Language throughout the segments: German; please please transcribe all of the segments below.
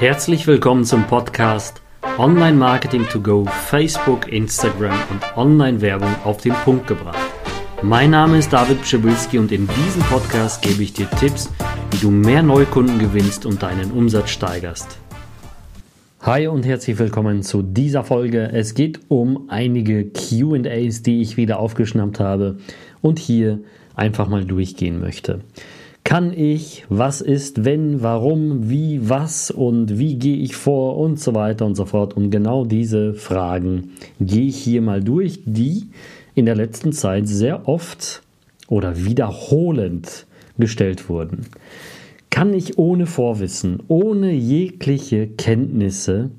Herzlich willkommen zum Podcast Online Marketing to Go, Facebook, Instagram und Online-Werbung auf den Punkt gebracht. Mein Name ist David Pschibilski und in diesem Podcast gebe ich dir Tipps, wie du mehr Neukunden gewinnst und deinen Umsatz steigerst. Hi und herzlich willkommen zu dieser Folge. Es geht um einige QAs, die ich wieder aufgeschnappt habe und hier einfach mal durchgehen möchte. Kann ich, was ist, wenn, warum, wie, was und wie gehe ich vor und so weiter und so fort. Und genau diese Fragen gehe ich hier mal durch, die in der letzten Zeit sehr oft oder wiederholend gestellt wurden kann ich ohne Vorwissen, ohne jegliche Kenntnisse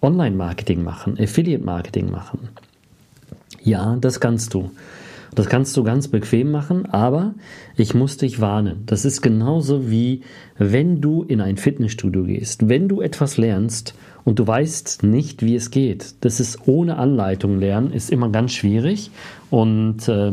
Online-Marketing machen, Affiliate-Marketing machen? Ja, das kannst du. Das kannst du ganz bequem machen, aber ich muss dich warnen. Das ist genauso wie wenn du in ein Fitnessstudio gehst. Wenn du etwas lernst und du weißt nicht, wie es geht. Das ist ohne Anleitung lernen, ist immer ganz schwierig und äh,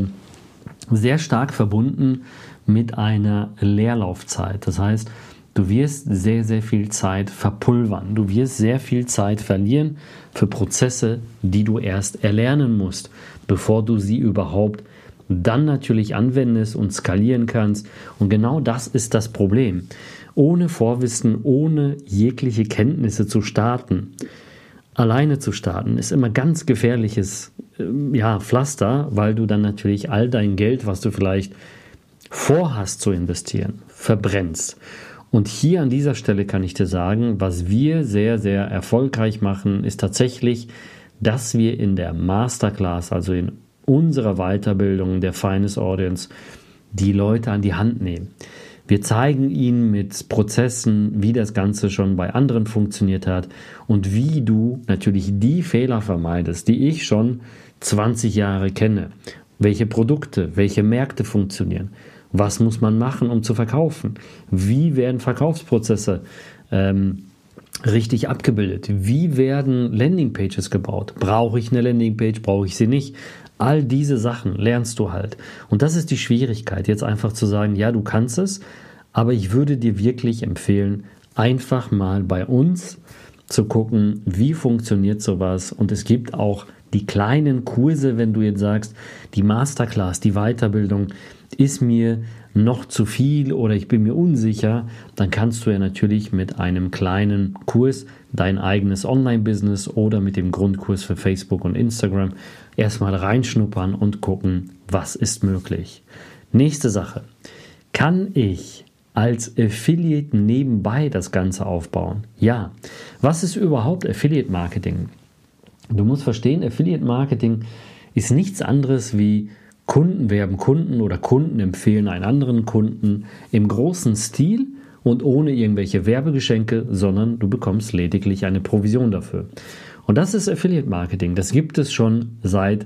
sehr stark verbunden mit einer Leerlaufzeit. Das heißt, du wirst sehr, sehr viel Zeit verpulvern. Du wirst sehr viel Zeit verlieren für Prozesse, die du erst erlernen musst, bevor du sie überhaupt dann natürlich anwendest und skalieren kannst. Und genau das ist das Problem. Ohne Vorwissen, ohne jegliche Kenntnisse zu starten, alleine zu starten, ist immer ganz gefährliches äh, ja, Pflaster, weil du dann natürlich all dein Geld, was du vielleicht vorhast zu investieren, verbrennst. Und hier an dieser Stelle kann ich dir sagen, was wir sehr, sehr erfolgreich machen, ist tatsächlich, dass wir in der Masterclass, also in unserer Weiterbildung der Finest Audience, die Leute an die Hand nehmen. Wir zeigen ihnen mit Prozessen, wie das Ganze schon bei anderen funktioniert hat und wie du natürlich die Fehler vermeidest, die ich schon 20 Jahre kenne. Welche Produkte, welche Märkte funktionieren, was muss man machen, um zu verkaufen? Wie werden Verkaufsprozesse ähm, richtig abgebildet? Wie werden Landingpages gebaut? Brauche ich eine Landingpage? Brauche ich sie nicht? All diese Sachen lernst du halt. Und das ist die Schwierigkeit, jetzt einfach zu sagen, ja, du kannst es, aber ich würde dir wirklich empfehlen, einfach mal bei uns zu gucken, wie funktioniert sowas. Und es gibt auch die kleinen Kurse, wenn du jetzt sagst, die Masterclass, die Weiterbildung, ist mir noch zu viel oder ich bin mir unsicher, dann kannst du ja natürlich mit einem kleinen Kurs dein eigenes Online-Business oder mit dem Grundkurs für Facebook und Instagram erstmal reinschnuppern und gucken, was ist möglich. Nächste Sache. Kann ich als Affiliate nebenbei das Ganze aufbauen? Ja. Was ist überhaupt Affiliate Marketing? Du musst verstehen, Affiliate Marketing ist nichts anderes wie Kunden werben Kunden oder Kunden empfehlen einen anderen Kunden im großen Stil und ohne irgendwelche Werbegeschenke, sondern du bekommst lediglich eine Provision dafür. Und das ist Affiliate Marketing. Das gibt es schon seit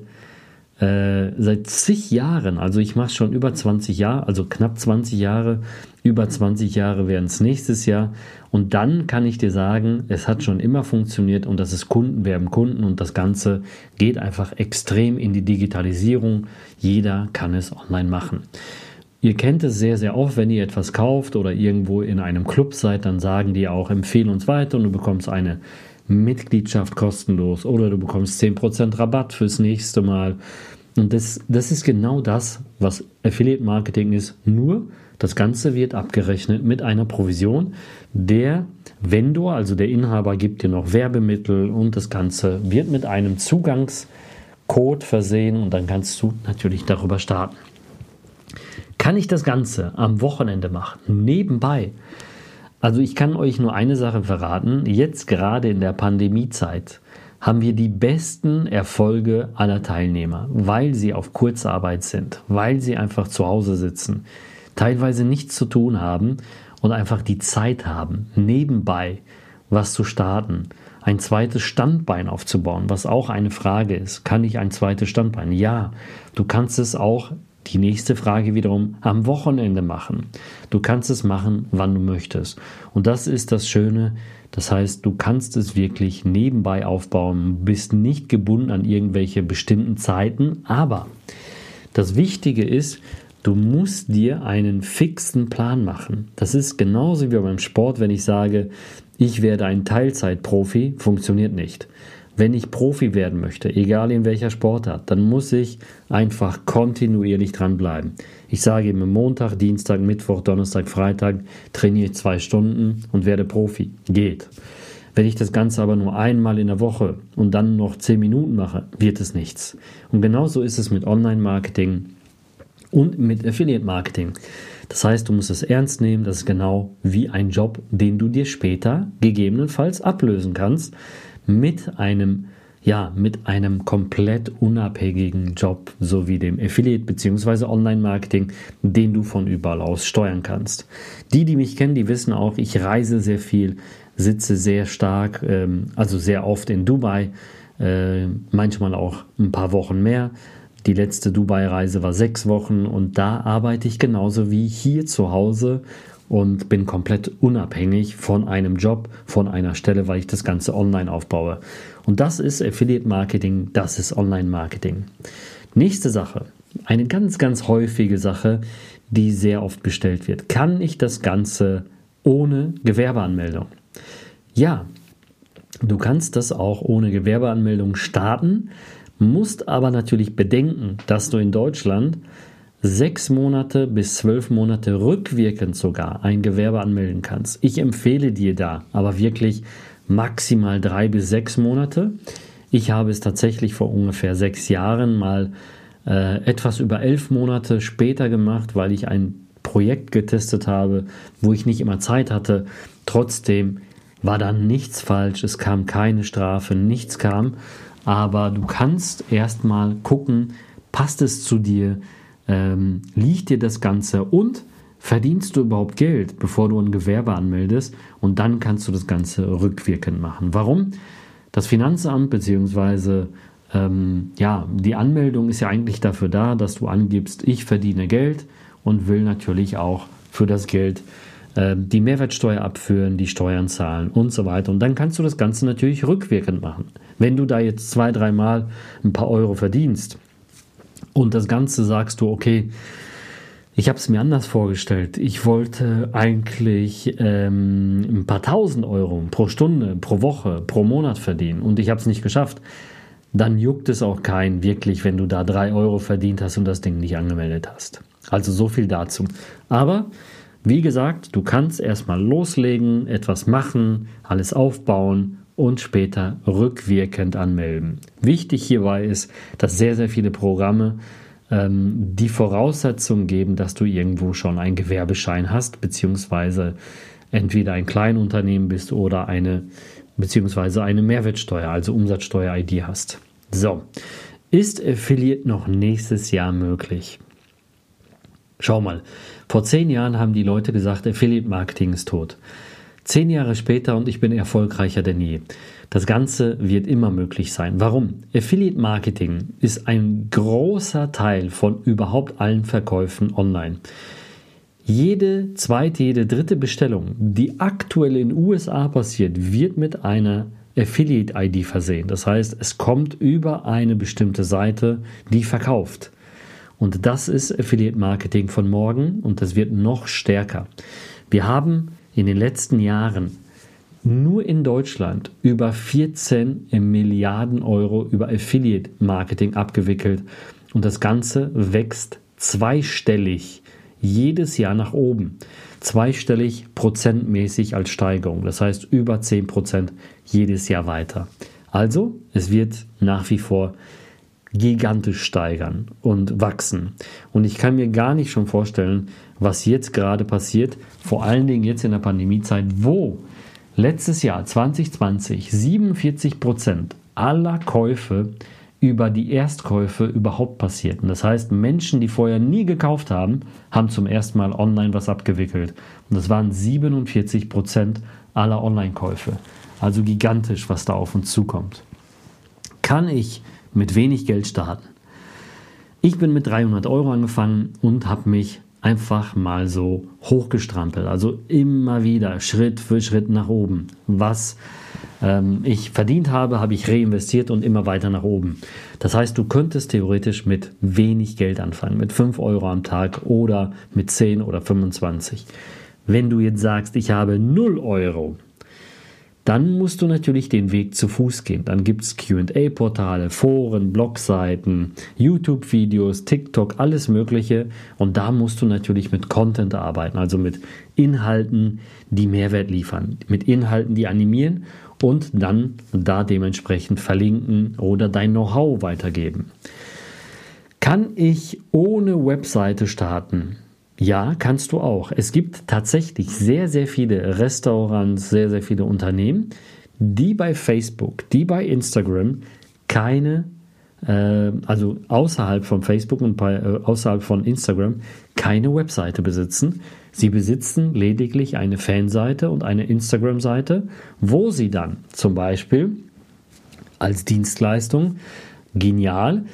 äh, seit zig Jahren, also ich mache schon über 20 Jahre, also knapp 20 Jahre, über 20 Jahre werden es nächstes Jahr. Und dann kann ich dir sagen, es hat schon immer funktioniert und das ist Kunden werben Kunden und das Ganze geht einfach extrem in die Digitalisierung. Jeder kann es online machen. Ihr kennt es sehr, sehr oft, wenn ihr etwas kauft oder irgendwo in einem Club seid, dann sagen die auch, empfehle uns weiter und du bekommst eine Mitgliedschaft kostenlos oder du bekommst 10% Rabatt fürs nächste Mal. Und das, das ist genau das, was Affiliate Marketing ist. Nur das Ganze wird abgerechnet mit einer Provision. Der Vendor, also der Inhaber, gibt dir noch Werbemittel und das Ganze wird mit einem Zugangscode versehen und dann kannst du natürlich darüber starten. Kann ich das Ganze am Wochenende machen, nebenbei? Also ich kann euch nur eine Sache verraten. Jetzt gerade in der Pandemiezeit haben wir die besten Erfolge aller Teilnehmer, weil sie auf Kurzarbeit sind, weil sie einfach zu Hause sitzen, teilweise nichts zu tun haben und einfach die Zeit haben, nebenbei was zu starten, ein zweites Standbein aufzubauen, was auch eine Frage ist. Kann ich ein zweites Standbein? Ja, du kannst es auch die nächste Frage wiederum am Wochenende machen. Du kannst es machen, wann du möchtest. Und das ist das Schöne. Das heißt, du kannst es wirklich nebenbei aufbauen, bist nicht gebunden an irgendwelche bestimmten Zeiten. Aber das Wichtige ist, du musst dir einen fixen Plan machen. Das ist genauso wie beim Sport, wenn ich sage, ich werde ein Teilzeitprofi, funktioniert nicht. Wenn ich Profi werden möchte, egal in welcher Sportart, dann muss ich einfach kontinuierlich dranbleiben. Ich sage eben Montag, Dienstag, Mittwoch, Donnerstag, Freitag trainiere ich zwei Stunden und werde Profi. Geht. Wenn ich das Ganze aber nur einmal in der Woche und dann noch zehn Minuten mache, wird es nichts. Und genauso ist es mit Online-Marketing und mit Affiliate-Marketing. Das heißt, du musst es ernst nehmen, das ist genau wie ein Job, den du dir später gegebenenfalls ablösen kannst mit einem ja, mit einem komplett unabhängigen Job sowie dem Affiliate bzw. Online-Marketing, den du von überall aus steuern kannst. Die, die mich kennen, die wissen auch, ich reise sehr viel, sitze sehr stark, ähm, also sehr oft in Dubai, äh, manchmal auch ein paar Wochen mehr. Die letzte Dubai-Reise war sechs Wochen und da arbeite ich genauso wie hier zu Hause und bin komplett unabhängig von einem Job, von einer Stelle, weil ich das Ganze online aufbaue. Und das ist Affiliate Marketing, das ist Online Marketing. Nächste Sache, eine ganz, ganz häufige Sache, die sehr oft bestellt wird. Kann ich das Ganze ohne Gewerbeanmeldung? Ja, du kannst das auch ohne Gewerbeanmeldung starten, musst aber natürlich bedenken, dass du in Deutschland sechs Monate bis zwölf Monate rückwirkend sogar ein Gewerbe anmelden kannst. Ich empfehle dir da aber wirklich maximal drei bis sechs Monate. Ich habe es tatsächlich vor ungefähr sechs Jahren mal äh, etwas über elf Monate später gemacht, weil ich ein Projekt getestet habe, wo ich nicht immer Zeit hatte. Trotzdem war da nichts falsch, es kam keine Strafe, nichts kam. Aber du kannst erstmal gucken, passt es zu dir, ähm, liegt dir das Ganze und verdienst du überhaupt Geld, bevor du ein Gewerbe anmeldest und dann kannst du das Ganze rückwirkend machen. Warum? Das Finanzamt bzw. Ähm, ja, die Anmeldung ist ja eigentlich dafür da, dass du angibst, ich verdiene Geld und will natürlich auch für das Geld äh, die Mehrwertsteuer abführen, die Steuern zahlen und so weiter. Und dann kannst du das Ganze natürlich rückwirkend machen. Wenn du da jetzt zwei, dreimal ein paar Euro verdienst, und das Ganze sagst du, okay, ich habe es mir anders vorgestellt. Ich wollte eigentlich ähm, ein paar tausend Euro pro Stunde, pro Woche, pro Monat verdienen und ich habe es nicht geschafft. Dann juckt es auch keinen wirklich, wenn du da drei Euro verdient hast und das Ding nicht angemeldet hast. Also so viel dazu. Aber wie gesagt, du kannst erstmal loslegen, etwas machen, alles aufbauen und später rückwirkend anmelden. Wichtig hierbei ist, dass sehr, sehr viele Programme ähm, die Voraussetzung geben, dass du irgendwo schon einen Gewerbeschein hast, beziehungsweise entweder ein Kleinunternehmen bist oder eine, beziehungsweise eine Mehrwertsteuer, also Umsatzsteuer-ID hast. So, ist Affiliate noch nächstes Jahr möglich? Schau mal, vor zehn Jahren haben die Leute gesagt, Affiliate Marketing ist tot. Zehn Jahre später und ich bin erfolgreicher denn je. Das Ganze wird immer möglich sein. Warum? Affiliate Marketing ist ein großer Teil von überhaupt allen Verkäufen online. Jede zweite, jede dritte Bestellung, die aktuell in USA passiert, wird mit einer Affiliate-ID versehen. Das heißt, es kommt über eine bestimmte Seite, die verkauft. Und das ist Affiliate Marketing von morgen und das wird noch stärker. Wir haben in den letzten Jahren nur in Deutschland über 14 Milliarden Euro über Affiliate Marketing abgewickelt und das Ganze wächst zweistellig jedes Jahr nach oben. Zweistellig prozentmäßig als Steigerung, das heißt über 10 Prozent jedes Jahr weiter. Also, es wird nach wie vor gigantisch steigern und wachsen. Und ich kann mir gar nicht schon vorstellen, was jetzt gerade passiert, vor allen Dingen jetzt in der Pandemiezeit, wo letztes Jahr 2020 47 Prozent aller Käufe über die Erstkäufe überhaupt passierten. Das heißt, Menschen, die vorher nie gekauft haben, haben zum ersten Mal online was abgewickelt. Und das waren 47 Prozent aller Online-Käufe. Also gigantisch, was da auf uns zukommt. Kann ich mit wenig Geld starten? Ich bin mit 300 Euro angefangen und habe mich einfach mal so hochgestrampelt. Also immer wieder Schritt für Schritt nach oben. Was ähm, ich verdient habe, habe ich reinvestiert und immer weiter nach oben. Das heißt, du könntest theoretisch mit wenig Geld anfangen, mit 5 Euro am Tag oder mit 10 oder 25. Wenn du jetzt sagst, ich habe 0 Euro, dann musst du natürlich den Weg zu Fuß gehen. Dann gibt es QA-Portale, Foren, Blogseiten, YouTube-Videos, TikTok, alles Mögliche. Und da musst du natürlich mit Content arbeiten, also mit Inhalten, die Mehrwert liefern, mit Inhalten, die animieren und dann da dementsprechend verlinken oder dein Know-how weitergeben. Kann ich ohne Webseite starten? Ja, kannst du auch. Es gibt tatsächlich sehr, sehr viele Restaurants, sehr, sehr viele Unternehmen, die bei Facebook, die bei Instagram keine, äh, also außerhalb von Facebook und bei, äh, außerhalb von Instagram keine Webseite besitzen. Sie besitzen lediglich eine Fanseite und eine Instagram-Seite, wo sie dann zum Beispiel als Dienstleistung genial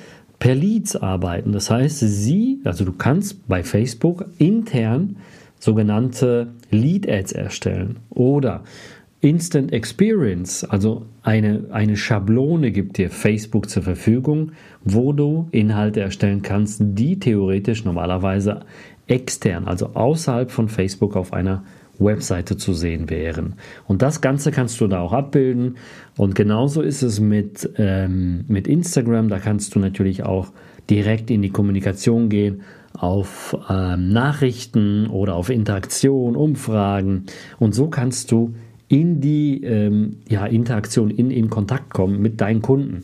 per Leads arbeiten. Das heißt, sie, also du kannst bei Facebook intern sogenannte Lead Ads erstellen oder Instant Experience, also eine, eine Schablone gibt dir Facebook zur Verfügung, wo du Inhalte erstellen kannst, die theoretisch normalerweise extern, also außerhalb von Facebook auf einer Webseite zu sehen wären. Und das Ganze kannst du da auch abbilden. Und genauso ist es mit, ähm, mit Instagram. Da kannst du natürlich auch direkt in die Kommunikation gehen auf ähm, Nachrichten oder auf Interaktion, Umfragen. Und so kannst du in die ähm, ja, Interaktion, in, in Kontakt kommen mit deinen Kunden.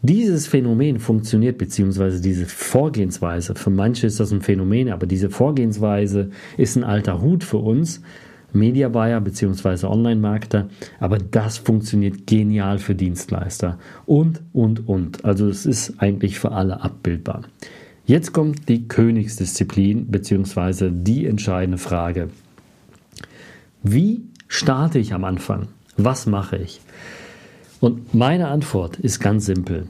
Dieses Phänomen funktioniert, beziehungsweise diese Vorgehensweise, für manche ist das ein Phänomen, aber diese Vorgehensweise ist ein alter Hut für uns, Media Buyer beziehungsweise Online-Marketer, aber das funktioniert genial für Dienstleister und, und, und. Also es ist eigentlich für alle abbildbar. Jetzt kommt die Königsdisziplin beziehungsweise die entscheidende Frage. Wie starte ich am Anfang? Was mache ich? Und meine Antwort ist ganz simpel.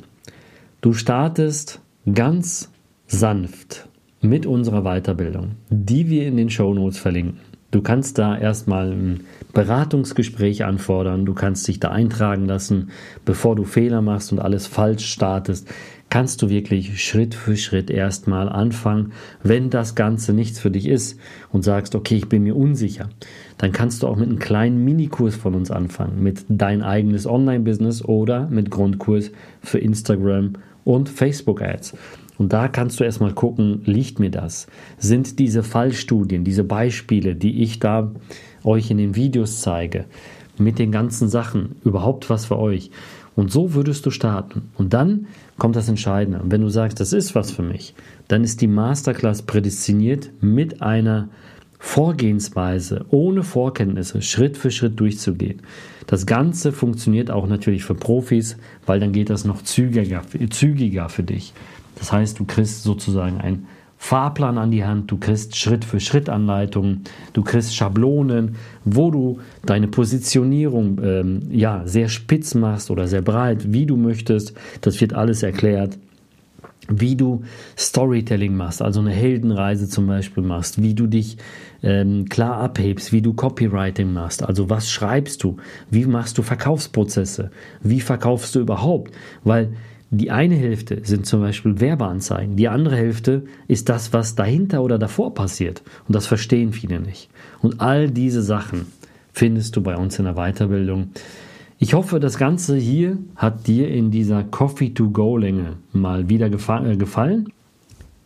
Du startest ganz sanft mit unserer Weiterbildung, die wir in den Show Notes verlinken. Du kannst da erstmal ein Beratungsgespräch anfordern, du kannst dich da eintragen lassen, bevor du Fehler machst und alles falsch startest kannst du wirklich Schritt für Schritt erstmal anfangen. Wenn das Ganze nichts für dich ist und sagst, okay, ich bin mir unsicher, dann kannst du auch mit einem kleinen Minikurs von uns anfangen, mit dein eigenes Online-Business oder mit Grundkurs für Instagram und Facebook-Ads. Und da kannst du erstmal gucken, liegt mir das? Sind diese Fallstudien, diese Beispiele, die ich da euch in den Videos zeige, mit den ganzen Sachen überhaupt was für euch? Und so würdest du starten. Und dann kommt das Entscheidende. Und wenn du sagst, das ist was für mich, dann ist die Masterclass prädestiniert mit einer Vorgehensweise, ohne Vorkenntnisse, Schritt für Schritt durchzugehen. Das Ganze funktioniert auch natürlich für Profis, weil dann geht das noch zügiger, zügiger für dich. Das heißt, du kriegst sozusagen ein Fahrplan an die Hand, du kriegst Schritt für Schritt Anleitungen, du kriegst Schablonen, wo du deine Positionierung ähm, ja sehr spitz machst oder sehr breit, wie du möchtest. Das wird alles erklärt. Wie du Storytelling machst, also eine Heldenreise zum Beispiel machst, wie du dich ähm, klar abhebst, wie du Copywriting machst, also was schreibst du, wie machst du Verkaufsprozesse, wie verkaufst du überhaupt, weil die eine Hälfte sind zum Beispiel Werbeanzeigen, die andere Hälfte ist das, was dahinter oder davor passiert. Und das verstehen viele nicht. Und all diese Sachen findest du bei uns in der Weiterbildung. Ich hoffe, das Ganze hier hat dir in dieser Coffee-to-Go-Länge mal wieder äh, gefallen.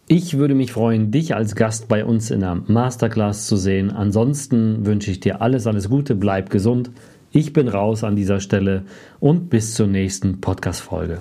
Ich würde mich freuen, dich als Gast bei uns in der Masterclass zu sehen. Ansonsten wünsche ich dir alles, alles Gute, bleib gesund. Ich bin raus an dieser Stelle und bis zur nächsten Podcast-Folge.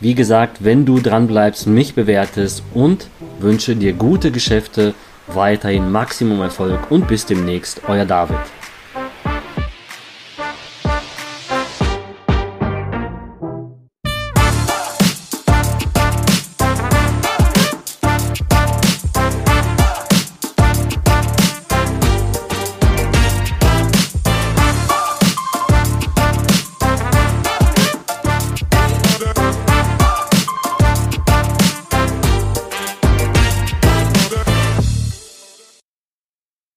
wie gesagt, wenn du dran bleibst mich bewertest und wünsche dir gute Geschäfte, weiterhin Maximum Erfolg und bis demnächst, euer David.